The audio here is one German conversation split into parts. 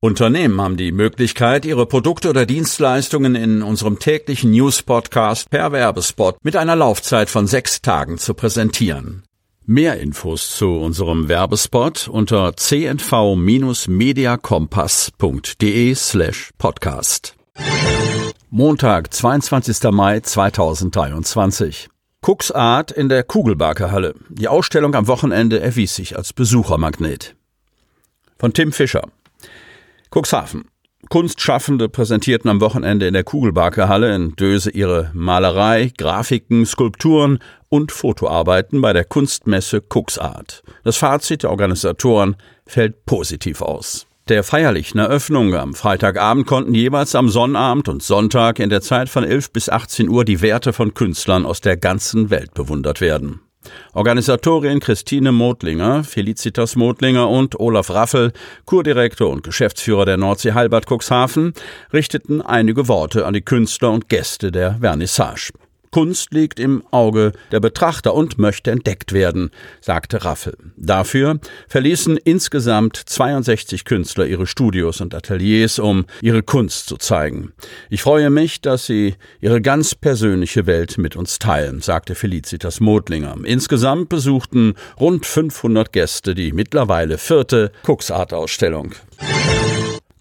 Unternehmen haben die Möglichkeit, ihre Produkte oder Dienstleistungen in unserem täglichen News-Podcast per Werbespot mit einer Laufzeit von sechs Tagen zu präsentieren. Mehr Infos zu unserem Werbespot unter cnv-mediacompass.de slash podcast. Montag, 22. Mai 2023. Cooks Art in der Kugelbarke Die Ausstellung am Wochenende erwies sich als Besuchermagnet. Von Tim Fischer. Cuxhaven. Kunstschaffende präsentierten am Wochenende in der Kugelbarke in Döse ihre Malerei, Grafiken, Skulpturen und Fotoarbeiten bei der Kunstmesse Cuxart. Das Fazit der Organisatoren fällt positiv aus. Der feierlichen Eröffnung am Freitagabend konnten jeweils am Sonnabend und Sonntag in der Zeit von 11 bis 18 Uhr die Werte von Künstlern aus der ganzen Welt bewundert werden. Organisatorin Christine Modlinger, Felicitas Modlinger und Olaf Raffel, Kurdirektor und Geschäftsführer der Nordsee Heilbad Cuxhaven, richteten einige Worte an die Künstler und Gäste der Vernissage. Kunst liegt im Auge der Betrachter und möchte entdeckt werden, sagte Raffel. Dafür verließen insgesamt 62 Künstler ihre Studios und Ateliers, um ihre Kunst zu zeigen. Ich freue mich, dass sie ihre ganz persönliche Welt mit uns teilen, sagte Felicitas Modlinger. Insgesamt besuchten rund 500 Gäste die mittlerweile vierte Cuxart-Ausstellung.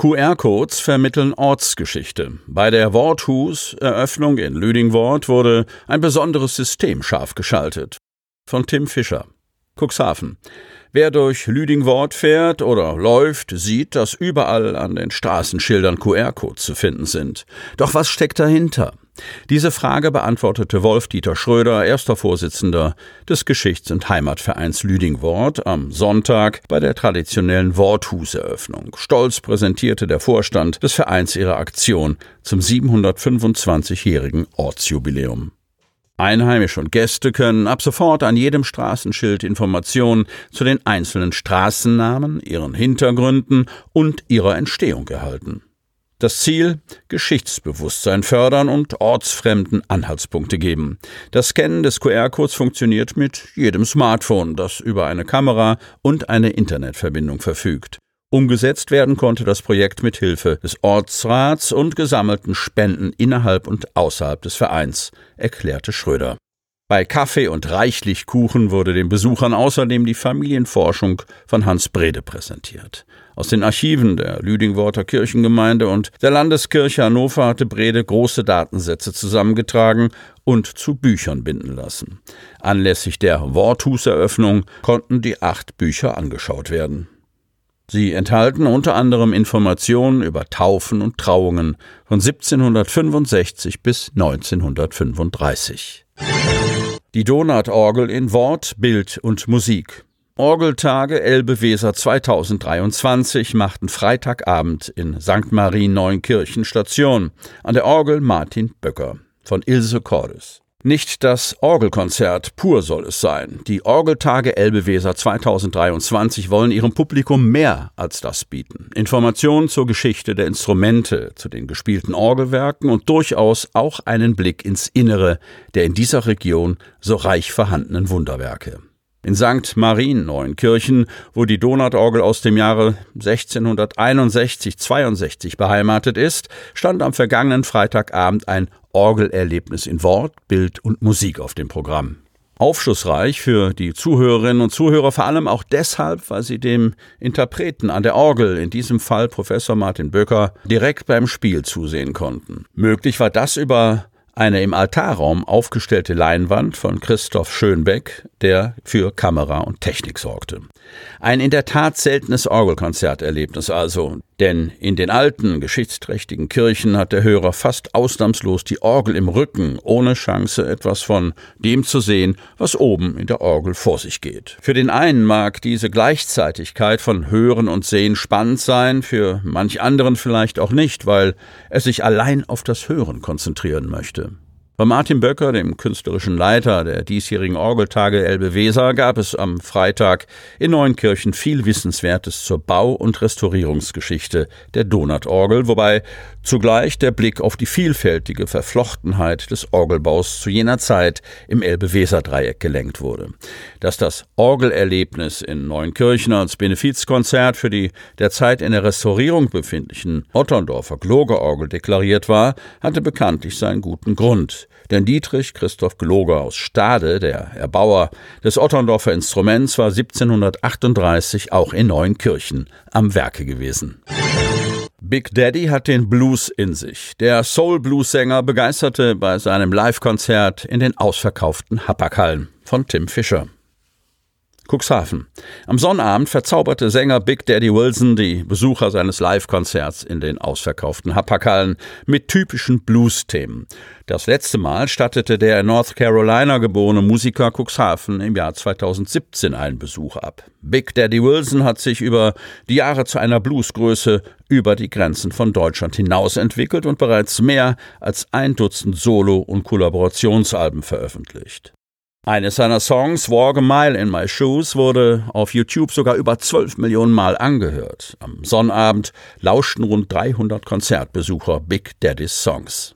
QR-Codes vermitteln Ortsgeschichte. Bei der Worthus-Eröffnung in Lüdingwort wurde ein besonderes System scharf geschaltet. Von Tim Fischer. Cuxhaven. Wer durch Lüdingwort fährt oder läuft, sieht, dass überall an den Straßenschildern QR-Codes zu finden sind. Doch was steckt dahinter? Diese Frage beantwortete Wolf-Dieter Schröder, erster Vorsitzender des Geschichts- und Heimatvereins Lüdingwort, am Sonntag bei der traditionellen Worthuseröffnung. Stolz präsentierte der Vorstand des Vereins ihre Aktion zum 725-jährigen Ortsjubiläum. Einheimische und Gäste können ab sofort an jedem Straßenschild Informationen zu den einzelnen Straßennamen, ihren Hintergründen und ihrer Entstehung erhalten. Das Ziel Geschichtsbewusstsein fördern und ortsfremden Anhaltspunkte geben. Das Scannen des QR-Codes funktioniert mit jedem Smartphone, das über eine Kamera und eine Internetverbindung verfügt. Umgesetzt werden konnte das Projekt mit Hilfe des Ortsrats und gesammelten Spenden innerhalb und außerhalb des Vereins, erklärte Schröder. Bei Kaffee und reichlich Kuchen wurde den Besuchern außerdem die Familienforschung von Hans Brede präsentiert. Aus den Archiven der Lüdingworter Kirchengemeinde und der Landeskirche Hannover hatte Brede große Datensätze zusammengetragen und zu Büchern binden lassen. Anlässlich der Worthuseröffnung konnten die acht Bücher angeschaut werden. Sie enthalten unter anderem Informationen über Taufen und Trauungen von 1765 bis 1935. Die Donatorgel in Wort, Bild und Musik. Orgeltage Elbe-Weser 2023 machten Freitagabend in St. Marien Neunkirchen Station. An der Orgel Martin Böcker von Ilse Cordes. Nicht das Orgelkonzert pur soll es sein. Die Orgeltage Elbeweser 2023 wollen ihrem Publikum mehr als das bieten. Informationen zur Geschichte der Instrumente, zu den gespielten Orgelwerken und durchaus auch einen Blick ins Innere der in dieser Region so reich vorhandenen Wunderwerke. In St. Marien Neuenkirchen, wo die Donatorgel aus dem Jahre 1661-62 beheimatet ist, stand am vergangenen Freitagabend ein Orgelerlebnis in Wort, Bild und Musik auf dem Programm. Aufschlussreich für die Zuhörerinnen und Zuhörer, vor allem auch deshalb, weil sie dem Interpreten an der Orgel, in diesem Fall Professor Martin Böcker, direkt beim Spiel zusehen konnten. Möglich war das über eine im Altarraum aufgestellte Leinwand von Christoph Schönbeck, der für Kamera und Technik sorgte. Ein in der Tat seltenes Orgelkonzerterlebnis also, denn in den alten, geschichtsträchtigen Kirchen hat der Hörer fast ausnahmslos die Orgel im Rücken, ohne Chance, etwas von dem zu sehen, was oben in der Orgel vor sich geht. Für den einen mag diese Gleichzeitigkeit von Hören und Sehen spannend sein, für manch anderen vielleicht auch nicht, weil er sich allein auf das Hören konzentrieren möchte. Bei Martin Böcker, dem künstlerischen Leiter der diesjährigen Orgeltage Elbe Weser, gab es am Freitag in Neunkirchen viel Wissenswertes zur Bau- und Restaurierungsgeschichte der Donatorgel, wobei zugleich der Blick auf die vielfältige Verflochtenheit des Orgelbaus zu jener Zeit im Elbe-Weser-Dreieck gelenkt wurde. Dass das Orgelerlebnis in Neunkirchen als Benefizkonzert für die derzeit in der Restaurierung befindlichen Otterndorfer Glogerorgel deklariert war, hatte bekanntlich seinen guten Grund. Denn Dietrich Christoph Gloger aus Stade, der Erbauer des Otterndorfer Instruments, war 1738 auch in Neunkirchen am Werke gewesen. Big Daddy hat den Blues in sich. Der Soul-Blues-Sänger begeisterte bei seinem Live-Konzert in den ausverkauften Hapaghallen von Tim Fischer. Cuxhaven. Am Sonnabend verzauberte Sänger Big Daddy Wilson die Besucher seines Live-Konzerts in den ausverkauften Hapaghallen mit typischen Blues-Themen. Das letzte Mal stattete der in North Carolina geborene Musiker Cuxhaven im Jahr 2017 einen Besuch ab. Big Daddy Wilson hat sich über die Jahre zu einer Bluesgröße über die Grenzen von Deutschland hinaus entwickelt und bereits mehr als ein Dutzend Solo- und Kollaborationsalben veröffentlicht. Eines seiner Songs, Walk a Mile in My Shoes, wurde auf YouTube sogar über 12 Millionen Mal angehört. Am Sonnabend lauschten rund 300 Konzertbesucher Big Daddy's Songs.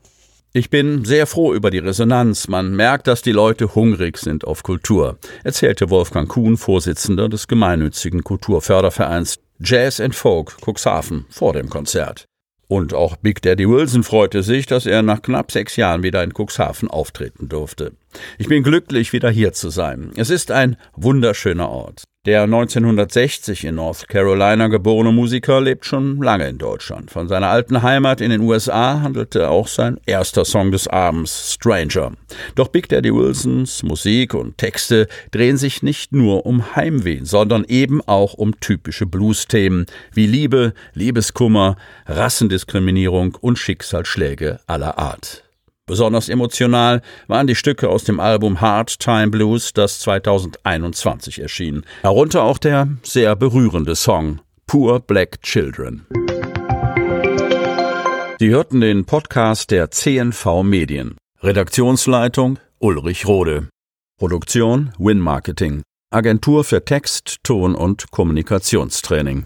Ich bin sehr froh über die Resonanz. Man merkt, dass die Leute hungrig sind auf Kultur, erzählte Wolfgang Kuhn, Vorsitzender des gemeinnützigen Kulturfördervereins Jazz and Folk Cuxhaven vor dem Konzert. Und auch Big Daddy Wilson freute sich, dass er nach knapp sechs Jahren wieder in Cuxhaven auftreten durfte. Ich bin glücklich, wieder hier zu sein. Es ist ein wunderschöner Ort. Der 1960 in North Carolina geborene Musiker lebt schon lange in Deutschland. Von seiner alten Heimat in den USA handelte auch sein erster Song des Abends, Stranger. Doch Big Daddy Wilsons Musik und Texte drehen sich nicht nur um Heimweh, sondern eben auch um typische Blues-Themen wie Liebe, Liebeskummer, Rassendiskriminierung und Schicksalsschläge aller Art. Besonders emotional waren die Stücke aus dem Album Hard Time Blues, das 2021 erschien. Darunter auch der sehr berührende Song Poor Black Children. Sie hörten den Podcast der CNV Medien. Redaktionsleitung Ulrich Rode. Produktion Win Marketing. Agentur für Text, Ton und Kommunikationstraining.